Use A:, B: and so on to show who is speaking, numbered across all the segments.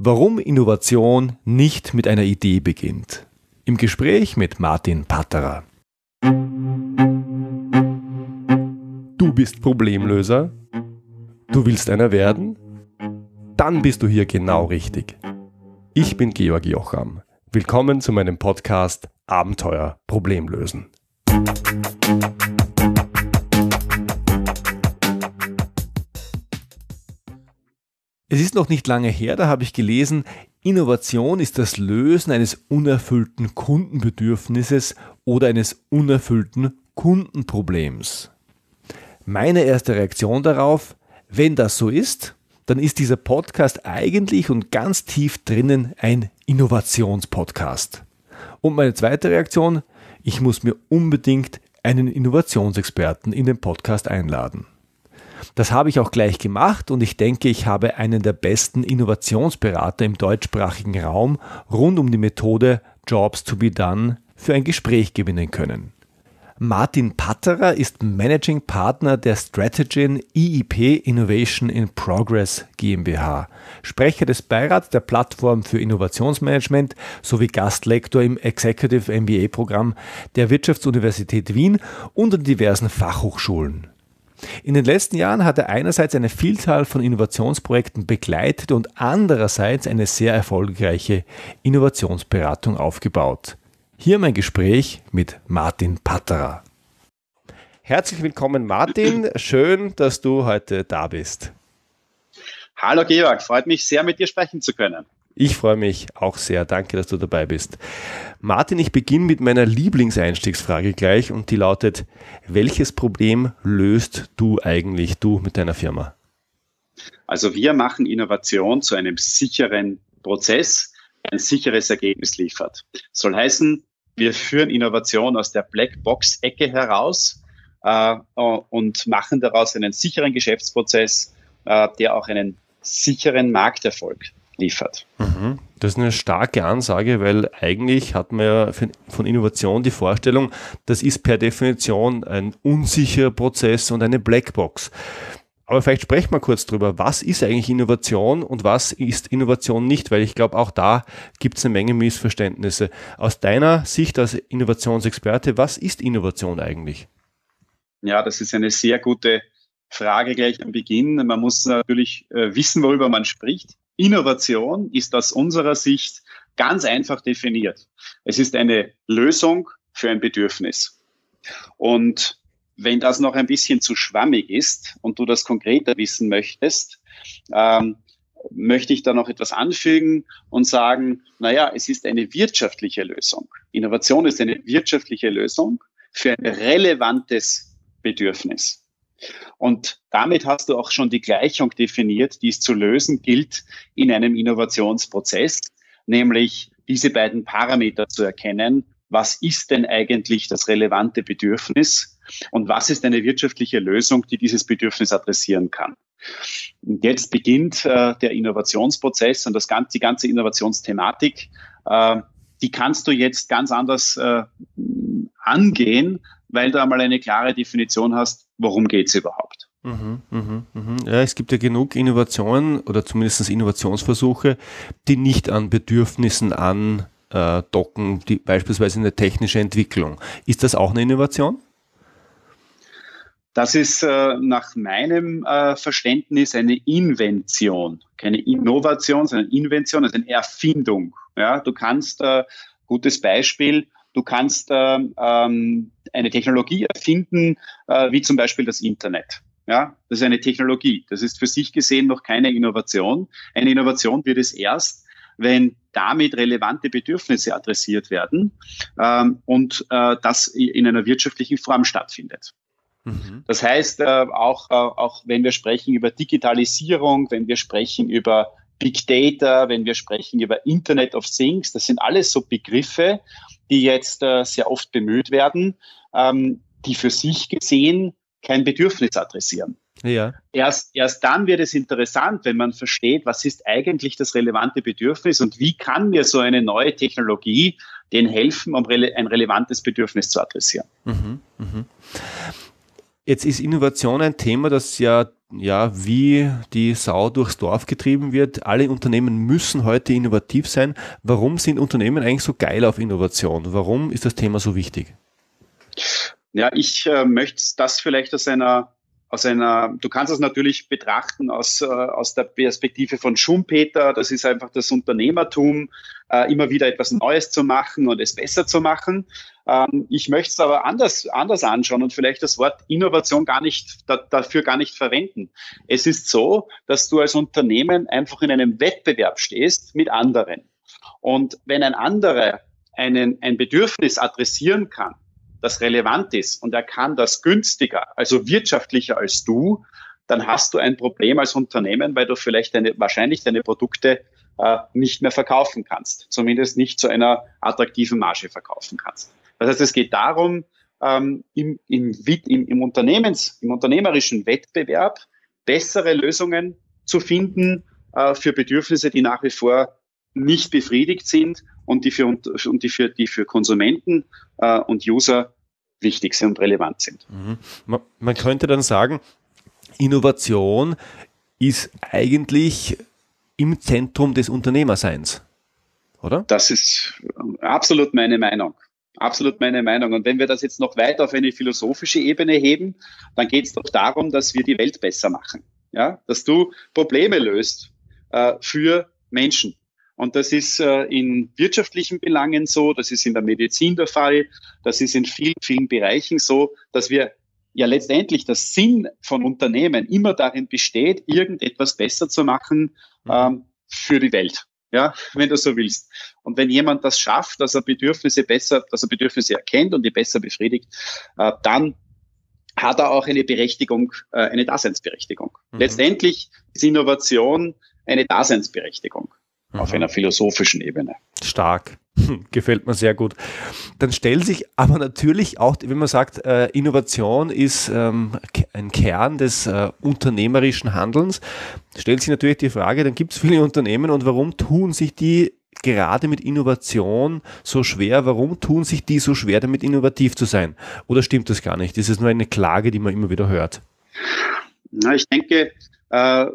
A: Warum Innovation nicht mit einer Idee beginnt. Im Gespräch mit Martin Patterer. Du bist Problemlöser? Du willst einer werden? Dann bist du hier genau richtig. Ich bin Georg Jocham. Willkommen zu meinem Podcast Abenteuer Problemlösen. Es ist noch nicht lange her, da habe ich gelesen, Innovation ist das Lösen eines unerfüllten Kundenbedürfnisses oder eines unerfüllten Kundenproblems. Meine erste Reaktion darauf, wenn das so ist, dann ist dieser Podcast eigentlich und ganz tief drinnen ein Innovationspodcast. Und meine zweite Reaktion, ich muss mir unbedingt einen Innovationsexperten in den Podcast einladen. Das habe ich auch gleich gemacht und ich denke, ich habe einen der besten Innovationsberater im deutschsprachigen Raum rund um die Methode Jobs to be Done für ein Gespräch gewinnen können. Martin Patterer ist Managing Partner der Strategy EIP Innovation in Progress GmbH, Sprecher des Beirats der Plattform für Innovationsmanagement sowie Gastlektor im Executive MBA Programm der Wirtschaftsuniversität Wien und an diversen Fachhochschulen. In den letzten Jahren hat er einerseits eine Vielzahl von Innovationsprojekten begleitet und andererseits eine sehr erfolgreiche Innovationsberatung aufgebaut. Hier mein Gespräch mit Martin Patterer. Herzlich willkommen, Martin. Schön, dass du heute da bist.
B: Hallo Georg, freut mich sehr, mit dir sprechen zu können.
A: Ich freue mich auch sehr. Danke, dass du dabei bist. Martin, ich beginne mit meiner Lieblingseinstiegsfrage gleich und die lautet, welches Problem löst du eigentlich, du mit deiner Firma?
B: Also wir machen Innovation zu einem sicheren Prozess, ein sicheres Ergebnis liefert. soll heißen, wir führen Innovation aus der Blackbox-Ecke heraus äh, und machen daraus einen sicheren Geschäftsprozess, äh, der auch einen sicheren Markterfolg liefert.
A: Mhm. Das ist eine starke Ansage, weil eigentlich hat man ja von Innovation die Vorstellung, das ist per Definition ein unsicherer Prozess und eine Blackbox. Aber vielleicht sprechen wir kurz drüber, was ist eigentlich Innovation und was ist Innovation nicht, weil ich glaube, auch da gibt es eine Menge Missverständnisse. Aus deiner Sicht als Innovationsexperte, was ist Innovation eigentlich?
B: Ja, das ist eine sehr gute Frage gleich am Beginn. Man muss natürlich äh, wissen, worüber man spricht. Innovation ist aus unserer Sicht ganz einfach definiert. Es ist eine Lösung für ein Bedürfnis. Und wenn das noch ein bisschen zu schwammig ist und du das konkreter wissen möchtest, ähm, möchte ich da noch etwas anfügen und sagen, naja, es ist eine wirtschaftliche Lösung. Innovation ist eine wirtschaftliche Lösung für ein relevantes Bedürfnis. Und damit hast du auch schon die Gleichung definiert, die es zu lösen gilt in einem Innovationsprozess, nämlich diese beiden Parameter zu erkennen. Was ist denn eigentlich das relevante Bedürfnis und was ist eine wirtschaftliche Lösung, die dieses Bedürfnis adressieren kann? Und jetzt beginnt äh, der Innovationsprozess und das ganze, die ganze Innovationsthematik. Äh, die kannst du jetzt ganz anders äh, angehen, weil du einmal eine klare Definition hast, worum geht es überhaupt.
A: Mhm, mh, mh. Ja, es gibt ja genug Innovationen oder zumindest Innovationsversuche, die nicht an Bedürfnissen andocken, die, beispielsweise eine technische Entwicklung. Ist das auch eine Innovation?
B: Das ist äh, nach meinem äh, Verständnis eine Invention, keine Innovation, sondern Invention, also eine Erfindung. Ja, du kannst, äh, gutes Beispiel, Du kannst ähm, ähm, eine Technologie erfinden, äh, wie zum Beispiel das Internet. Ja, das ist eine Technologie. Das ist für sich gesehen noch keine Innovation. Eine Innovation wird es erst, wenn damit relevante Bedürfnisse adressiert werden ähm, und äh, das in einer wirtschaftlichen Form stattfindet. Mhm. Das heißt, äh, auch, äh, auch wenn wir sprechen über Digitalisierung, wenn wir sprechen über Big Data, wenn wir sprechen über Internet of Things, das sind alles so Begriffe, die jetzt äh, sehr oft bemüht werden, ähm, die für sich gesehen kein Bedürfnis adressieren. Ja. Erst, erst dann wird es interessant, wenn man versteht, was ist eigentlich das relevante Bedürfnis und wie kann mir so eine neue Technologie denen helfen, um rele ein relevantes Bedürfnis zu adressieren. Mhm,
A: mh. Jetzt ist Innovation ein Thema, das ja, ja wie die Sau durchs Dorf getrieben wird. Alle Unternehmen müssen heute innovativ sein. Warum sind Unternehmen eigentlich so geil auf Innovation? Warum ist das Thema so wichtig?
B: Ja, ich äh, möchte das vielleicht aus einer aus einer, du kannst es natürlich betrachten aus, äh, aus der Perspektive von Schumpeter. Das ist einfach das Unternehmertum, äh, immer wieder etwas Neues zu machen und es besser zu machen. Ähm, ich möchte es aber anders, anders anschauen und vielleicht das Wort Innovation gar nicht, da, dafür gar nicht verwenden. Es ist so, dass du als Unternehmen einfach in einem Wettbewerb stehst mit anderen. Und wenn ein anderer einen, ein Bedürfnis adressieren kann, das relevant ist und er kann das günstiger, also wirtschaftlicher als du, dann hast du ein Problem als Unternehmen, weil du vielleicht deine, wahrscheinlich deine Produkte äh, nicht mehr verkaufen kannst, zumindest nicht zu einer attraktiven Marge verkaufen kannst. Das heißt, es geht darum, ähm, im, im, im, im, Unternehmens, im unternehmerischen Wettbewerb bessere Lösungen zu finden äh, für Bedürfnisse, die nach wie vor nicht befriedigt sind und die für, und die für, die für Konsumenten äh, und User wichtig sind und relevant sind.
A: Mhm. Man, könnte dann sagen, Innovation ist eigentlich im Zentrum des Unternehmerseins, oder?
B: Das ist absolut meine Meinung. Absolut meine Meinung. Und wenn wir das jetzt noch weiter auf eine philosophische Ebene heben, dann geht es doch darum, dass wir die Welt besser machen. Ja, dass du Probleme löst äh, für Menschen. Und das ist äh, in wirtschaftlichen Belangen so, das ist in der Medizin der Fall, das ist in vielen, vielen Bereichen so, dass wir ja letztendlich der Sinn von Unternehmen immer darin besteht, irgendetwas besser zu machen mhm. ähm, für die Welt. Ja, wenn du so willst. Und wenn jemand das schafft, dass er Bedürfnisse besser, dass er Bedürfnisse erkennt und die besser befriedigt, äh, dann hat er auch eine Berechtigung, äh, eine Daseinsberechtigung. Mhm. Letztendlich ist Innovation eine Daseinsberechtigung auf einer philosophischen Ebene.
A: Stark. Gefällt mir sehr gut. Dann stellt sich aber natürlich auch, wenn man sagt, äh, Innovation ist ähm, ein Kern des äh, unternehmerischen Handelns, stellt sich natürlich die Frage, dann gibt es viele Unternehmen und warum tun sich die gerade mit Innovation so schwer? Warum tun sich die so schwer, damit innovativ zu sein? Oder stimmt das gar nicht? Ist es nur eine Klage, die man immer wieder hört?
B: Na, ich denke, äh,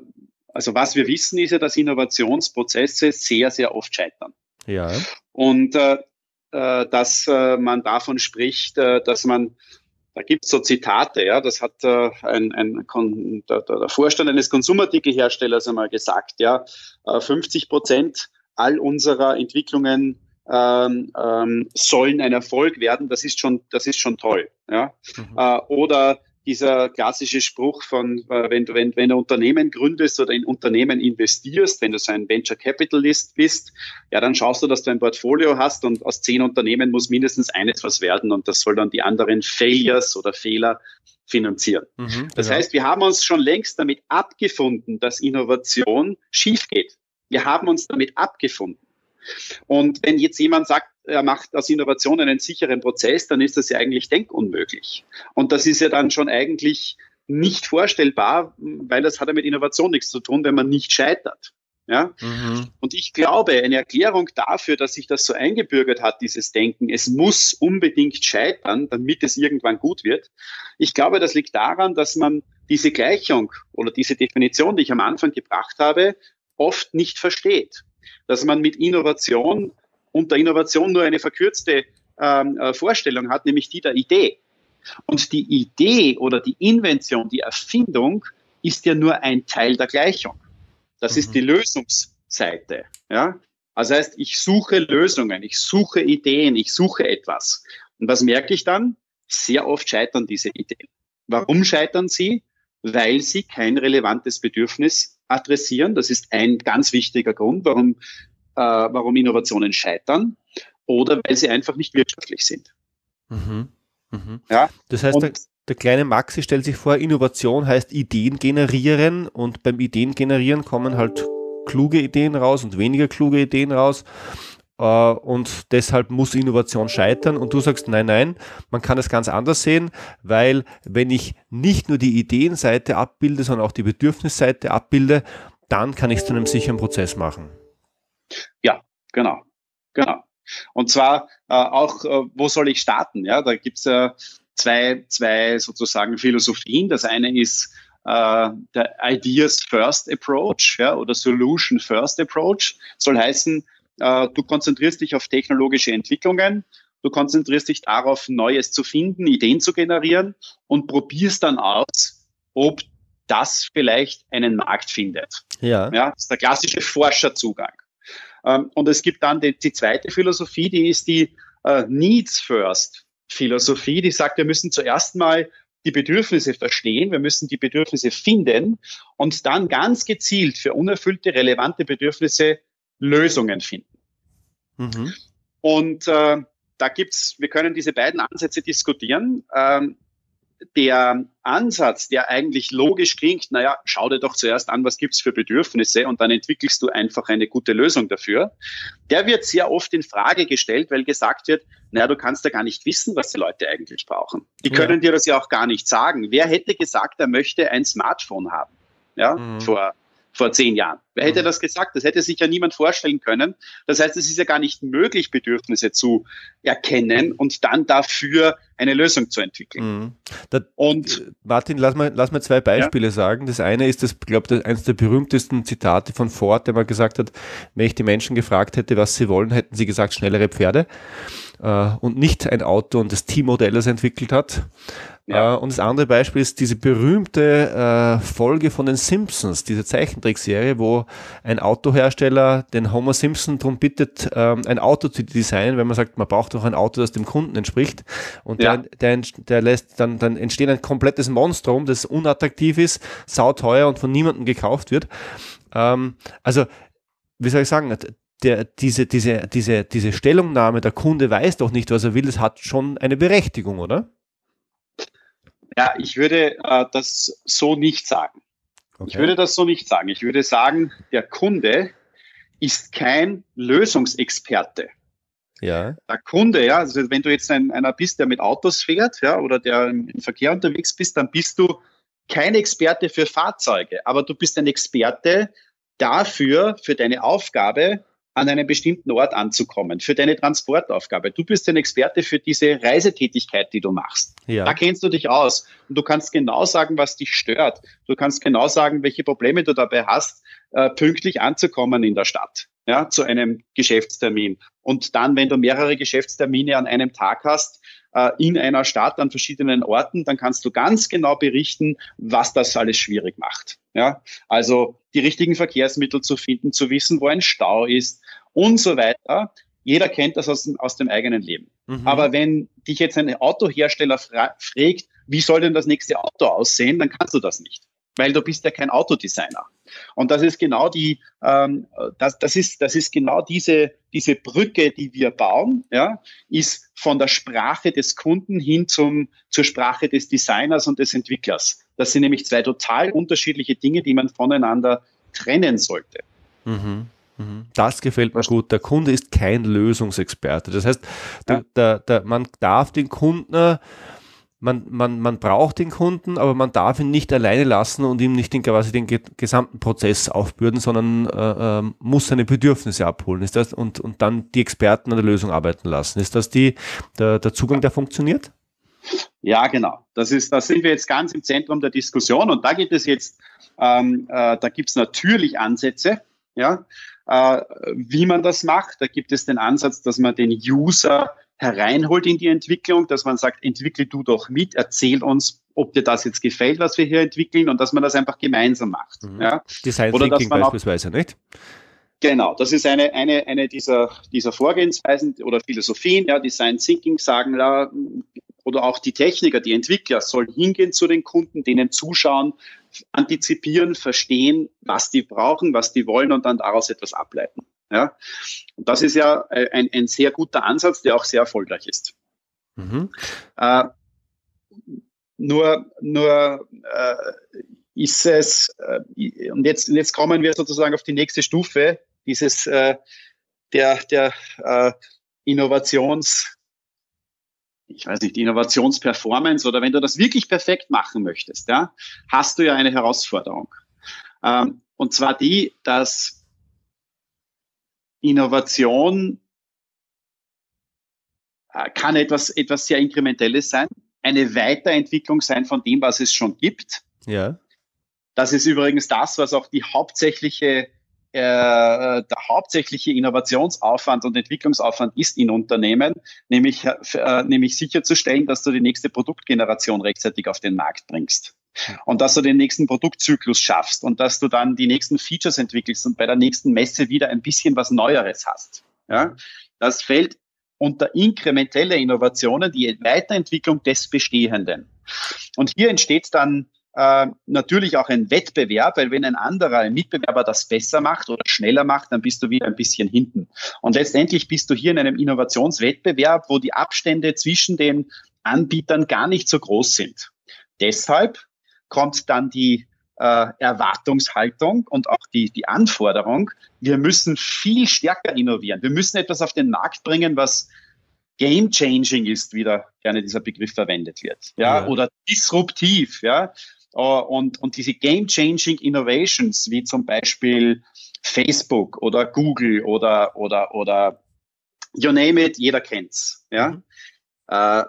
B: also was wir wissen, ist ja, dass Innovationsprozesse sehr, sehr oft scheitern.
A: Ja.
B: Und äh, äh, dass äh, man davon spricht, äh, dass man, da gibt es so Zitate, ja, das hat äh, ein, ein der, der Vorstand eines Konsumartikelherstellers einmal gesagt, ja, äh, 50 Prozent all unserer Entwicklungen ähm, ähm, sollen ein Erfolg werden. Das ist schon, das ist schon toll. Ja? Mhm. Äh, oder dieser klassische Spruch von, äh, wenn du, wenn, wenn du Unternehmen gründest oder in Unternehmen investierst, wenn du so ein Venture Capitalist bist, ja, dann schaust du, dass du ein Portfolio hast und aus zehn Unternehmen muss mindestens eines was werden und das soll dann die anderen Failures oder Fehler finanzieren. Mhm, das genau. heißt, wir haben uns schon längst damit abgefunden, dass Innovation schief geht. Wir haben uns damit abgefunden. Und wenn jetzt jemand sagt, er macht aus Innovation einen sicheren Prozess, dann ist das ja eigentlich denkunmöglich. Und das ist ja dann schon eigentlich nicht vorstellbar, weil das hat ja mit Innovation nichts zu tun, wenn man nicht scheitert. Ja? Mhm. Und ich glaube, eine Erklärung dafür, dass sich das so eingebürgert hat, dieses Denken, es muss unbedingt scheitern, damit es irgendwann gut wird. Ich glaube, das liegt daran, dass man diese Gleichung oder diese Definition, die ich am Anfang gebracht habe, oft nicht versteht. Dass man mit Innovation und der Innovation nur eine verkürzte ähm, äh, Vorstellung hat, nämlich die der Idee. Und die Idee oder die Invention, die Erfindung ist ja nur ein Teil der Gleichung. Das mhm. ist die Lösungsseite. Ja? Also heißt, ich suche Lösungen, ich suche Ideen, ich suche etwas. Und was merke ich dann? Sehr oft scheitern diese Ideen. Warum scheitern sie? Weil sie kein relevantes Bedürfnis adressieren. Das ist ein ganz wichtiger Grund, warum äh, warum Innovationen scheitern oder weil sie einfach nicht wirtschaftlich sind.
A: Mhm. Mhm. Ja? Das heißt, der, der, kleine Maxi stellt sich vor, Innovation heißt Ideen generieren und beim Ideen generieren kommen halt kluge Ideen raus und weniger kluge Ideen raus. Äh, und deshalb muss Innovation scheitern. Und du sagst, nein, nein, man kann es ganz anders sehen, weil wenn ich nicht nur die Ideenseite abbilde, sondern auch die Bedürfnisseite abbilde, dann kann ich es zu einem sicheren Prozess machen.
B: Ja, genau, genau. Und zwar äh, auch, äh, wo soll ich starten? Ja, da gibt's äh, zwei, zwei sozusagen Philosophien. Das eine ist äh, der Ideas First Approach ja, oder Solution First Approach. Soll heißen, äh, du konzentrierst dich auf technologische Entwicklungen, du konzentrierst dich darauf, Neues zu finden, Ideen zu generieren und probierst dann aus, ob das vielleicht einen Markt findet. Ja. ja das ist der klassische Forscherzugang. Ähm, und es gibt dann die, die zweite Philosophie, die ist die äh, Needs First Philosophie, die sagt, wir müssen zuerst mal die Bedürfnisse verstehen, wir müssen die Bedürfnisse finden und dann ganz gezielt für unerfüllte, relevante Bedürfnisse Lösungen finden. Mhm. Und äh, da gibt's, wir können diese beiden Ansätze diskutieren. Ähm, der Ansatz, der eigentlich logisch klingt, naja, schau dir doch zuerst an, was gibt's für Bedürfnisse und dann entwickelst du einfach eine gute Lösung dafür. Der wird sehr oft in Frage gestellt, weil gesagt wird, naja, du kannst ja gar nicht wissen, was die Leute eigentlich brauchen. Die können ja. dir das ja auch gar nicht sagen. Wer hätte gesagt, er möchte ein Smartphone haben? Ja, mhm. vor vor zehn Jahren. Wer hätte mhm. das gesagt? Das hätte sich ja niemand vorstellen können. Das heißt, es ist ja gar nicht möglich, Bedürfnisse zu erkennen und dann dafür eine Lösung zu entwickeln. Mhm.
A: Da, und Martin, lass mal, lass mal zwei Beispiele ja? sagen. Das eine ist, das, glaube ich, eines der berühmtesten Zitate von Ford, der mal gesagt hat, wenn ich die Menschen gefragt hätte, was sie wollen, hätten sie gesagt, schnellere Pferde äh, und nicht ein Auto und das T-Modell, das entwickelt hat. Ja. Äh, und das andere Beispiel ist diese berühmte äh, Folge von den Simpsons, diese Zeichentrickserie, wo ein Autohersteller den Homer Simpson darum bittet, ähm, ein Auto zu designen, wenn man sagt, man braucht doch ein Auto, das dem Kunden entspricht. Und ja. der, der, der lässt dann, dann entsteht ein komplettes Monstrum, das unattraktiv ist, sauteuer und von niemandem gekauft wird. Ähm, also, wie soll ich sagen, der, diese, diese, diese, diese Stellungnahme, der Kunde weiß doch nicht, was er will, das hat schon eine Berechtigung, oder?
B: Ja, ich würde äh, das so nicht sagen. Okay. Ich würde das so nicht sagen. Ich würde sagen, der Kunde ist kein Lösungsexperte. Ja. Der Kunde, ja, also wenn du jetzt ein, einer bist, der mit Autos fährt, ja, oder der im Verkehr unterwegs bist, dann bist du kein Experte für Fahrzeuge, aber du bist ein Experte dafür, für deine Aufgabe, an einem bestimmten Ort anzukommen, für deine Transportaufgabe. Du bist ein Experte für diese Reisetätigkeit, die du machst. Ja. Da kennst du dich aus. Und du kannst genau sagen, was dich stört. Du kannst genau sagen, welche Probleme du dabei hast, äh, pünktlich anzukommen in der Stadt, ja, zu einem Geschäftstermin. Und dann, wenn du mehrere Geschäftstermine an einem Tag hast, in einer Stadt an verschiedenen Orten, dann kannst du ganz genau berichten, was das alles schwierig macht. Ja, also die richtigen Verkehrsmittel zu finden, zu wissen, wo ein Stau ist und so weiter. Jeder kennt das aus, aus dem eigenen Leben. Mhm. Aber wenn dich jetzt ein Autohersteller fra fragt, wie soll denn das nächste Auto aussehen, dann kannst du das nicht weil du bist ja kein Autodesigner. Und das ist genau die, ähm, das, das ist, das ist genau diese, diese Brücke, die wir bauen, ja, ist von der Sprache des Kunden hin zum, zur Sprache des Designers und des Entwicklers. Das sind nämlich zwei total unterschiedliche Dinge, die man voneinander trennen sollte.
A: Mhm. mhm. Das gefällt mir gut. Der Kunde ist kein Lösungsexperte. Das heißt, ja. der, der, der, man darf den Kunden man, man, man braucht den Kunden, aber man darf ihn nicht alleine lassen und ihm nicht den, quasi den gesamten Prozess aufbürden, sondern äh, äh, muss seine Bedürfnisse abholen. Ist das und, und dann die Experten an der Lösung arbeiten lassen. Ist das die, der, der Zugang, der funktioniert?
B: Ja, genau. Das ist, da sind wir jetzt ganz im Zentrum der Diskussion und da geht es jetzt, ähm, äh, da gibt es natürlich Ansätze, ja, äh, wie man das macht. Da gibt es den Ansatz, dass man den User hereinholt in die Entwicklung, dass man sagt, entwickle du doch mit, erzähl uns, ob dir das jetzt gefällt, was wir hier entwickeln und dass man das einfach gemeinsam macht. Mhm. Ja?
A: Design Oder Thinking beispielsweise, nicht?
B: Genau, das ist eine, eine, eine dieser, dieser Vorgehensweisen oder Philosophien, ja, Design Thinking sagen, ja, oder auch die Techniker, die Entwickler sollen hingehen zu den Kunden, denen zuschauen, antizipieren, verstehen, was die brauchen, was die wollen und dann daraus etwas ableiten. Ja? Und das ist ja äh, ein, ein sehr guter Ansatz, der auch sehr erfolgreich ist. Mhm. Äh, nur nur äh, ist es, äh, und jetzt, jetzt kommen wir sozusagen auf die nächste Stufe, dieses äh, der, der äh, Innovations, ich weiß nicht, Innovationsperformance oder wenn du das wirklich perfekt machen möchtest, ja, hast du ja eine Herausforderung. Ähm, und zwar die, dass Innovation äh, kann etwas, etwas sehr Inkrementelles sein. eine Weiterentwicklung sein von dem, was es schon gibt.
A: Ja.
B: Das ist übrigens das, was auch die hauptsächliche äh, der hauptsächliche Innovationsaufwand und Entwicklungsaufwand ist in Unternehmen, nämlich, äh, nämlich sicherzustellen, dass du die nächste Produktgeneration rechtzeitig auf den Markt bringst. Und dass du den nächsten Produktzyklus schaffst und dass du dann die nächsten Features entwickelst und bei der nächsten Messe wieder ein bisschen was Neueres hast. Ja? Das fällt unter inkrementelle Innovationen, die Weiterentwicklung des Bestehenden. Und hier entsteht dann äh, natürlich auch ein Wettbewerb, weil wenn ein anderer, ein Mitbewerber das besser macht oder schneller macht, dann bist du wieder ein bisschen hinten. Und letztendlich bist du hier in einem Innovationswettbewerb, wo die Abstände zwischen den Anbietern gar nicht so groß sind. Deshalb kommt dann die äh, Erwartungshaltung und auch die, die Anforderung, wir müssen viel stärker innovieren. Wir müssen etwas auf den Markt bringen, was game changing ist, wie da gerne dieser Begriff verwendet wird. Ja, ja. oder disruptiv, ja. Äh, und, und diese game-changing Innovations, wie zum Beispiel Facebook oder Google oder, oder, oder you name it, jeder kennt's. Ja? Mhm. Äh,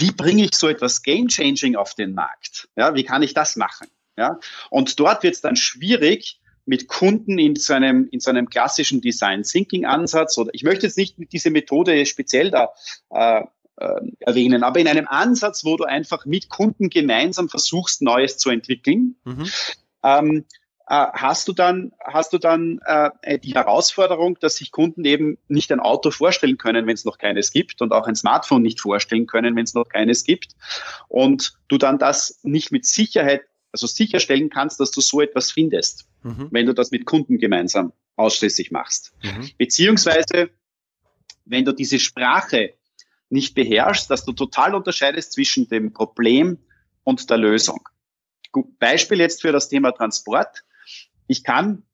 B: wie bringe ich so etwas game-changing auf den Markt? Ja, wie kann ich das machen? Ja? Und dort wird es dann schwierig, mit Kunden in so einem, in so einem klassischen Design Thinking Ansatz oder ich möchte jetzt nicht diese Methode speziell da äh, äh, erwähnen, aber in einem Ansatz, wo du einfach mit Kunden gemeinsam versuchst, Neues zu entwickeln, mhm. ähm, äh, hast du dann, hast du dann äh, die Herausforderung, dass sich Kunden eben nicht ein Auto vorstellen können, wenn es noch keines gibt und auch ein Smartphone nicht vorstellen können, wenn es noch keines gibt und du dann das nicht mit Sicherheit, also sicherstellen kannst, dass du so etwas findest, mhm. wenn du das mit Kunden gemeinsam ausschließlich machst. Mhm. Beziehungsweise, wenn du diese Sprache nicht beherrschst, dass du total unterscheidest zwischen dem Problem und der Lösung. Beispiel jetzt für das Thema Transport. Ich kann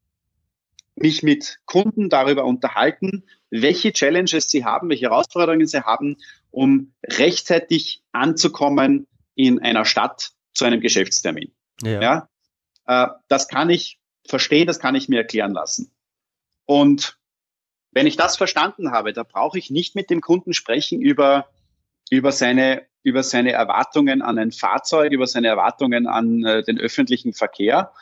B: mich mit Kunden darüber unterhalten, welche Challenges sie haben, welche Herausforderungen sie haben, um rechtzeitig anzukommen in einer Stadt zu einem Geschäftstermin. Ja. ja? Äh, das kann ich verstehen, das kann ich mir erklären lassen. Und wenn ich das verstanden habe, da brauche ich nicht mit dem Kunden sprechen über, über, seine, über seine Erwartungen an ein Fahrzeug, über seine Erwartungen an äh, den öffentlichen Verkehr.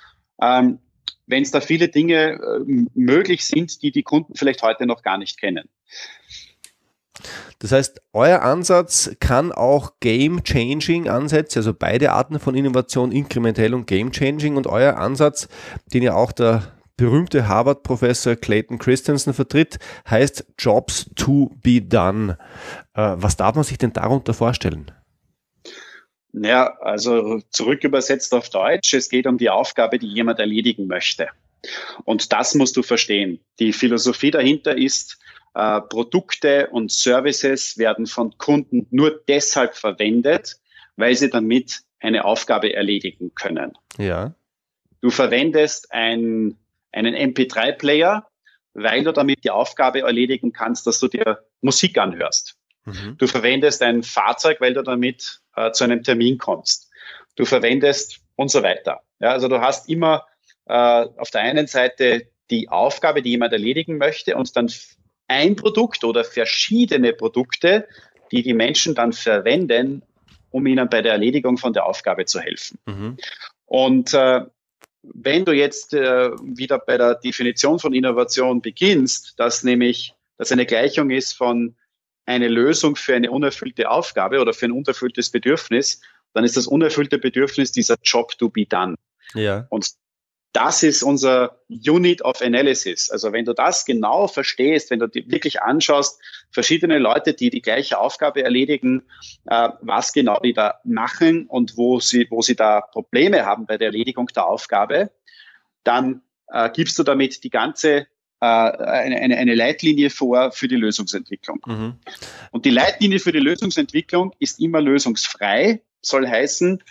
B: Ähm, wenn es da viele Dinge äh, möglich sind, die die Kunden vielleicht heute noch gar nicht kennen.
A: Das heißt, euer Ansatz kann auch Game-Changing Ansätze, also beide Arten von Innovation, inkrementell und Game-Changing und euer Ansatz, den ja auch der berühmte Harvard-Professor Clayton Christensen vertritt, heißt Jobs to be done. Äh, was darf man sich denn darunter vorstellen?
B: Ja, also zurück übersetzt auf Deutsch, es geht um die Aufgabe, die jemand erledigen möchte. Und das musst du verstehen. Die Philosophie dahinter ist, äh, Produkte und Services werden von Kunden nur deshalb verwendet, weil sie damit eine Aufgabe erledigen können.
A: Ja.
B: Du verwendest ein einen MP3-Player, weil du damit die Aufgabe erledigen kannst, dass du dir Musik anhörst. Mhm. Du verwendest ein Fahrzeug, weil du damit äh, zu einem Termin kommst. Du verwendest und so weiter. Ja, also du hast immer äh, auf der einen Seite die Aufgabe, die jemand erledigen möchte und dann ein Produkt oder verschiedene Produkte, die die Menschen dann verwenden, um ihnen bei der Erledigung von der Aufgabe zu helfen. Mhm. Und äh, wenn du jetzt äh, wieder bei der Definition von Innovation beginnst, dass nämlich dass eine Gleichung ist von eine Lösung für eine unerfüllte Aufgabe oder für ein unerfülltes Bedürfnis, dann ist das unerfüllte Bedürfnis dieser Job to be done.
A: Ja.
B: Und das ist unser Unit of Analysis. Also wenn du das genau verstehst, wenn du dir wirklich anschaust, verschiedene Leute, die die gleiche Aufgabe erledigen, äh, was genau die da machen und wo sie, wo sie da Probleme haben bei der Erledigung der Aufgabe, dann äh, gibst du damit die ganze eine, eine, eine Leitlinie vor für die Lösungsentwicklung. Mhm. Und die Leitlinie für die Lösungsentwicklung ist immer lösungsfrei, soll heißen,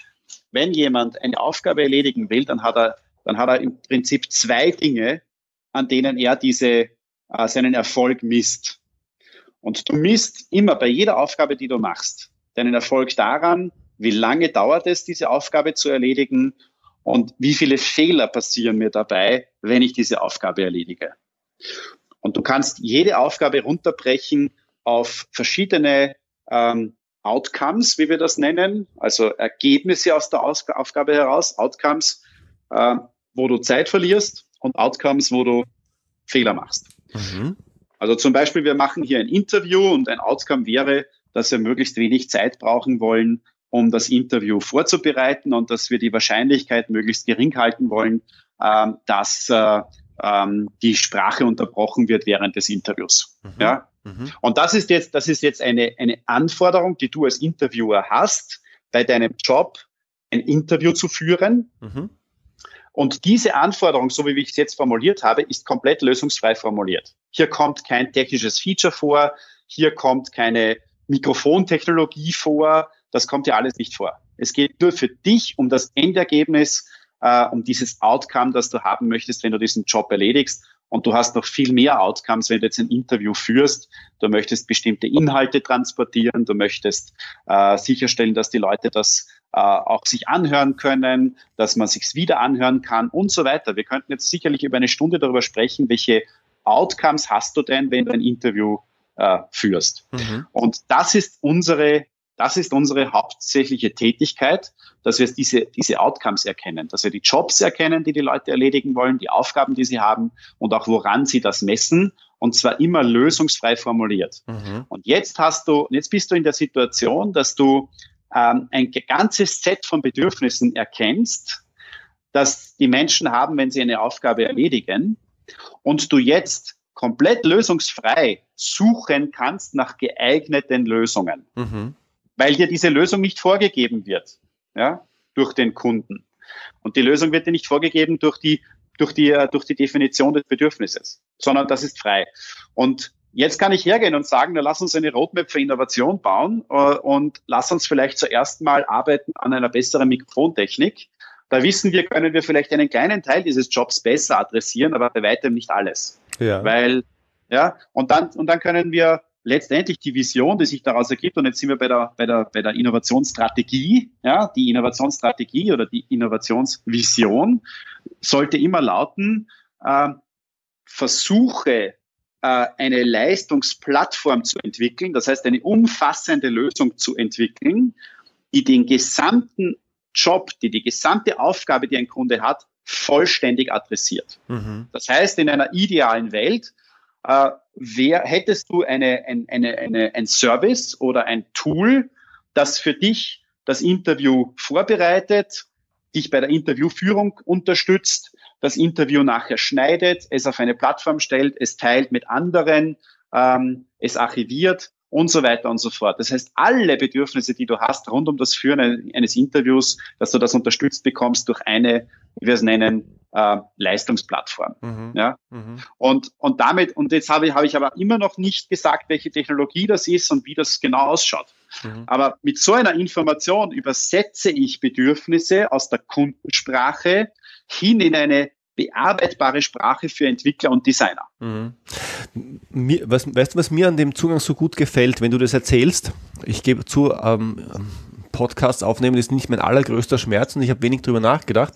B: wenn jemand eine Aufgabe erledigen will, dann hat er dann hat er im Prinzip zwei Dinge, an denen er diese, äh, seinen Erfolg misst. Und du misst immer bei jeder Aufgabe, die du machst, deinen Erfolg daran, wie lange dauert es, diese Aufgabe zu erledigen und wie viele Fehler passieren mir dabei, wenn ich diese Aufgabe erledige. Und du kannst jede Aufgabe runterbrechen auf verschiedene, ähm, Outcomes, wie wir das nennen, also Ergebnisse aus der Aus Aufgabe heraus, Outcomes, äh, wo du Zeit verlierst und Outcomes, wo du Fehler machst. Mhm. Also zum Beispiel, wir machen hier ein Interview und ein Outcome wäre, dass wir möglichst wenig Zeit brauchen wollen, um das Interview vorzubereiten und dass wir die Wahrscheinlichkeit möglichst gering halten wollen, äh, dass äh, ähm, die Sprache unterbrochen wird während des Interviews. Mhm. Ja? Mhm. Und das ist jetzt, das ist jetzt eine, eine Anforderung, die du als Interviewer hast, bei deinem Job ein Interview zu führen. Mhm. Und diese Anforderung, so wie ich es jetzt formuliert habe, ist komplett lösungsfrei formuliert. Hier kommt kein technisches Feature vor, hier kommt keine Mikrofontechnologie vor, das kommt ja alles nicht vor. Es geht nur für dich um das Endergebnis, äh, um dieses Outcome, das du haben möchtest, wenn du diesen Job erledigst. Und du hast noch viel mehr Outcomes, wenn du jetzt ein Interview führst. Du möchtest bestimmte Inhalte transportieren, du möchtest äh, sicherstellen, dass die Leute das äh, auch sich anhören können, dass man sich's wieder anhören kann und so weiter. Wir könnten jetzt sicherlich über eine Stunde darüber sprechen, welche Outcomes hast du denn, wenn du ein Interview äh, führst. Mhm. Und das ist unsere das ist unsere hauptsächliche Tätigkeit, dass wir diese, diese Outcomes erkennen, dass wir die Jobs erkennen, die die Leute erledigen wollen, die Aufgaben, die sie haben und auch woran sie das messen und zwar immer lösungsfrei formuliert. Mhm. Und jetzt hast du, jetzt bist du in der Situation, dass du ähm, ein ganzes Set von Bedürfnissen erkennst, dass die Menschen haben, wenn sie eine Aufgabe erledigen und du jetzt komplett lösungsfrei suchen kannst nach geeigneten Lösungen. Mhm weil dir diese Lösung nicht vorgegeben wird, ja, durch den Kunden. Und die Lösung wird dir nicht vorgegeben durch die, durch die, äh, durch die Definition des Bedürfnisses, sondern das ist frei. Und jetzt kann ich hergehen und sagen, na, lass uns eine Roadmap für Innovation bauen äh, und lass uns vielleicht zuerst mal arbeiten an einer besseren Mikrofontechnik. Da wissen wir, können wir vielleicht einen kleinen Teil dieses Jobs besser adressieren, aber bei weitem nicht alles. Ja. Weil, ja, und dann, und dann können wir letztendlich die Vision, die sich daraus ergibt, und jetzt sind wir bei der, bei der, bei der Innovationsstrategie, ja, die Innovationsstrategie oder die Innovationsvision sollte immer lauten, äh, versuche äh, eine Leistungsplattform zu entwickeln, das heißt eine umfassende Lösung zu entwickeln, die den gesamten Job, die die gesamte Aufgabe, die ein Kunde hat, vollständig adressiert. Mhm. Das heißt, in einer idealen Welt äh, wer, hättest du eine, ein, eine, eine, ein Service oder ein Tool, das für dich das Interview vorbereitet, dich bei der Interviewführung unterstützt, das Interview nachher schneidet, es auf eine Plattform stellt, es teilt mit anderen, ähm, es archiviert und so weiter und so fort. Das heißt, alle Bedürfnisse, die du hast rund um das Führen eines Interviews, dass du das unterstützt bekommst durch eine, wie wir es nennen, äh, Leistungsplattform. Mhm. Ja? Mhm. Und, und damit, und jetzt habe ich, habe ich aber immer noch nicht gesagt, welche Technologie das ist und wie das genau ausschaut. Mhm. Aber mit so einer Information übersetze ich Bedürfnisse aus der Kundensprache hin in eine bearbeitbare Sprache für Entwickler und Designer. Mhm.
A: Mir, was, weißt du, was mir an dem Zugang so gut gefällt, wenn du das erzählst? Ich gebe zu, ähm, Podcasts aufnehmen ist nicht mein allergrößter Schmerz und ich habe wenig drüber nachgedacht.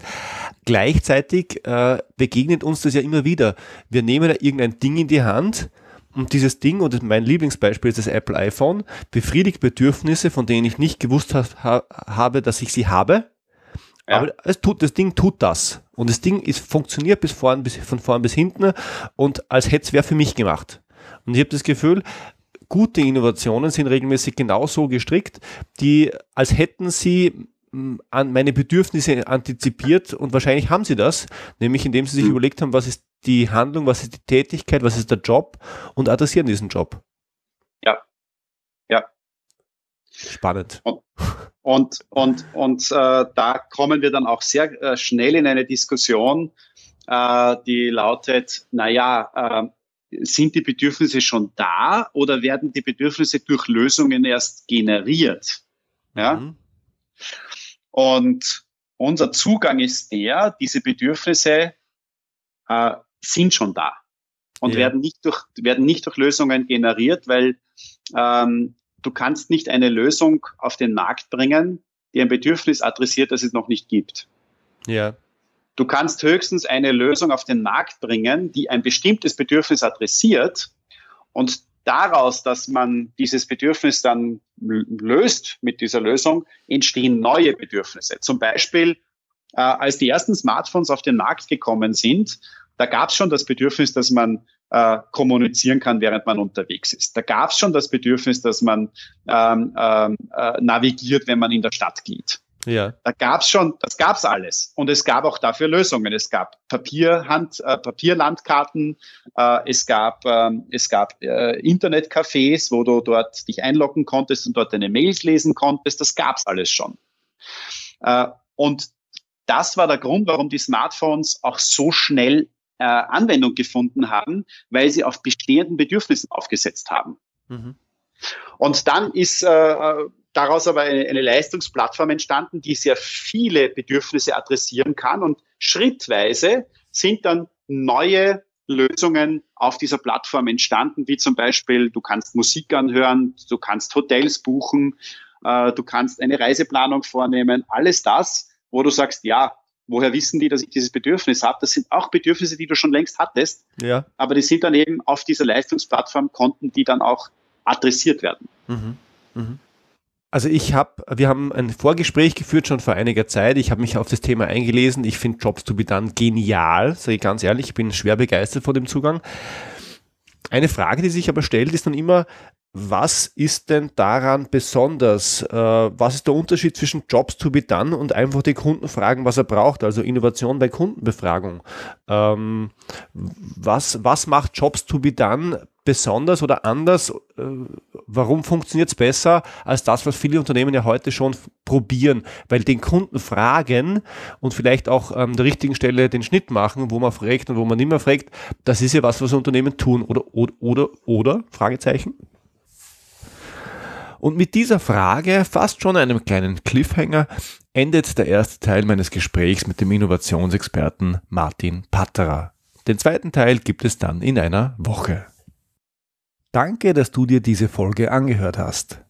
A: Gleichzeitig äh, begegnet uns das ja immer wieder. Wir nehmen da irgendein Ding in die Hand und dieses Ding, und mein Lieblingsbeispiel ist das Apple iPhone, befriedigt Bedürfnisse, von denen ich nicht gewusst ha habe, dass ich sie habe. Ja. Aber es tut, das Ding tut das. Und das Ding ist, funktioniert bis vorn, bis, von vorn bis hinten und als hätte es wer für mich gemacht. Und ich habe das Gefühl, gute Innovationen sind regelmäßig genauso gestrickt, die als hätten sie hm, an meine Bedürfnisse antizipiert und wahrscheinlich haben sie das, nämlich indem sie sich mhm. überlegt haben, was ist die Handlung, was ist die Tätigkeit, was ist der Job und adressieren diesen Job.
B: Ja, ja.
A: Spannend.
B: Und, und, und, und äh, da kommen wir dann auch sehr äh, schnell in eine Diskussion, äh, die lautet, naja, äh, sind die Bedürfnisse schon da oder werden die Bedürfnisse durch Lösungen erst generiert? Ja. Mhm. Und unser Zugang ist der, diese Bedürfnisse äh, sind schon da und ja. werden, nicht durch, werden nicht durch Lösungen generiert, weil ähm, du kannst nicht eine Lösung auf den Markt bringen, die ein Bedürfnis adressiert, das es noch nicht gibt.
A: Ja.
B: Du kannst höchstens eine Lösung auf den Markt bringen, die ein bestimmtes Bedürfnis adressiert und daraus, dass man dieses Bedürfnis dann löst mit dieser Lösung, entstehen neue Bedürfnisse. Zum Beispiel, äh, als die ersten Smartphones auf den Markt gekommen sind, da gab es schon das Bedürfnis, dass man äh, kommunizieren kann, während man unterwegs ist. Da gab es schon das Bedürfnis, dass man ähm, ähm, äh, navigiert, wenn man in der Stadt geht. Ja. Da gab's schon, das gab's alles. Und es gab auch dafür Lösungen. Es gab Papierhand, äh, Papierlandkarten, äh, es gab, ähm, es gab äh, Internetcafés, wo du dort dich einloggen konntest und dort deine Mails lesen konntest. Das gab's alles schon. Äh, und das war der Grund, warum die Smartphones auch so schnell äh, Anwendung gefunden haben, weil sie auf bestehenden Bedürfnissen aufgesetzt haben. Mhm. Und dann ist äh, daraus aber eine, eine Leistungsplattform entstanden, die sehr viele Bedürfnisse adressieren kann und schrittweise sind dann neue Lösungen auf dieser Plattform entstanden, wie zum Beispiel, du kannst Musik anhören, du kannst Hotels buchen, äh, du kannst eine Reiseplanung vornehmen, alles das, wo du sagst, ja, woher wissen die, dass ich dieses Bedürfnis habe? Das sind auch Bedürfnisse, die du schon längst hattest, ja. aber die sind dann eben auf dieser Leistungsplattform, konnten die dann auch adressiert werden. Mhm.
A: Mhm. Also ich habe, wir haben ein Vorgespräch geführt schon vor einiger Zeit. Ich habe mich auf das Thema eingelesen. Ich finde Jobs to be done genial, sage ich ganz ehrlich. Ich bin schwer begeistert von dem Zugang. Eine Frage, die sich aber stellt, ist dann immer, was ist denn daran besonders? Äh, was ist der Unterschied zwischen Jobs to be done und einfach die Kunden fragen, was er braucht? Also Innovation bei Kundenbefragung. Ähm, was, was macht Jobs to be done besonders oder anders? Äh, warum funktioniert es besser als das, was viele Unternehmen ja heute schon probieren? Weil den Kunden fragen und vielleicht auch an der richtigen Stelle den Schnitt machen, wo man fragt und wo man nicht mehr fragt, das ist ja was, was Unternehmen tun. Oder, oder, oder, oder? Fragezeichen. Und mit dieser Frage, fast schon einem kleinen Cliffhanger, endet der erste Teil meines Gesprächs mit dem Innovationsexperten Martin Patterer. Den zweiten Teil gibt es dann in einer Woche. Danke, dass du dir diese Folge angehört hast.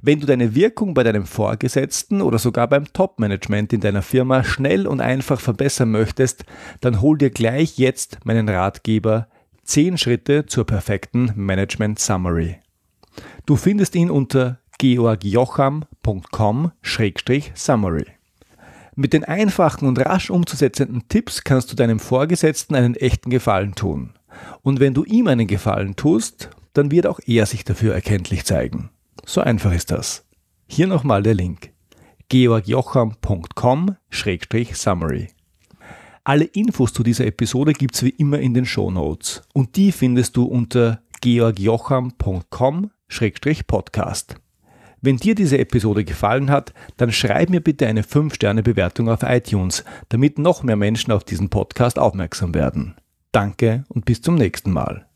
A: Wenn du deine Wirkung bei deinem Vorgesetzten oder sogar beim Top-Management in deiner Firma schnell und einfach verbessern möchtest, dann hol dir gleich jetzt meinen Ratgeber 10 Schritte zur perfekten Management Summary. Du findest ihn unter georgjocham.com-summary. Mit den einfachen und rasch umzusetzenden Tipps kannst du deinem Vorgesetzten einen echten Gefallen tun. Und wenn du ihm einen Gefallen tust, dann wird auch er sich dafür erkenntlich zeigen. So einfach ist das. Hier nochmal der Link. georgjocham.com-summary. Alle Infos zu dieser Episode gibt's wie immer in den Show Notes und die findest du unter georgjocham.com-podcast. Wenn dir diese Episode gefallen hat, dann schreib mir bitte eine 5-Sterne-Bewertung auf iTunes, damit noch mehr Menschen auf diesen Podcast aufmerksam werden. Danke und bis zum nächsten Mal.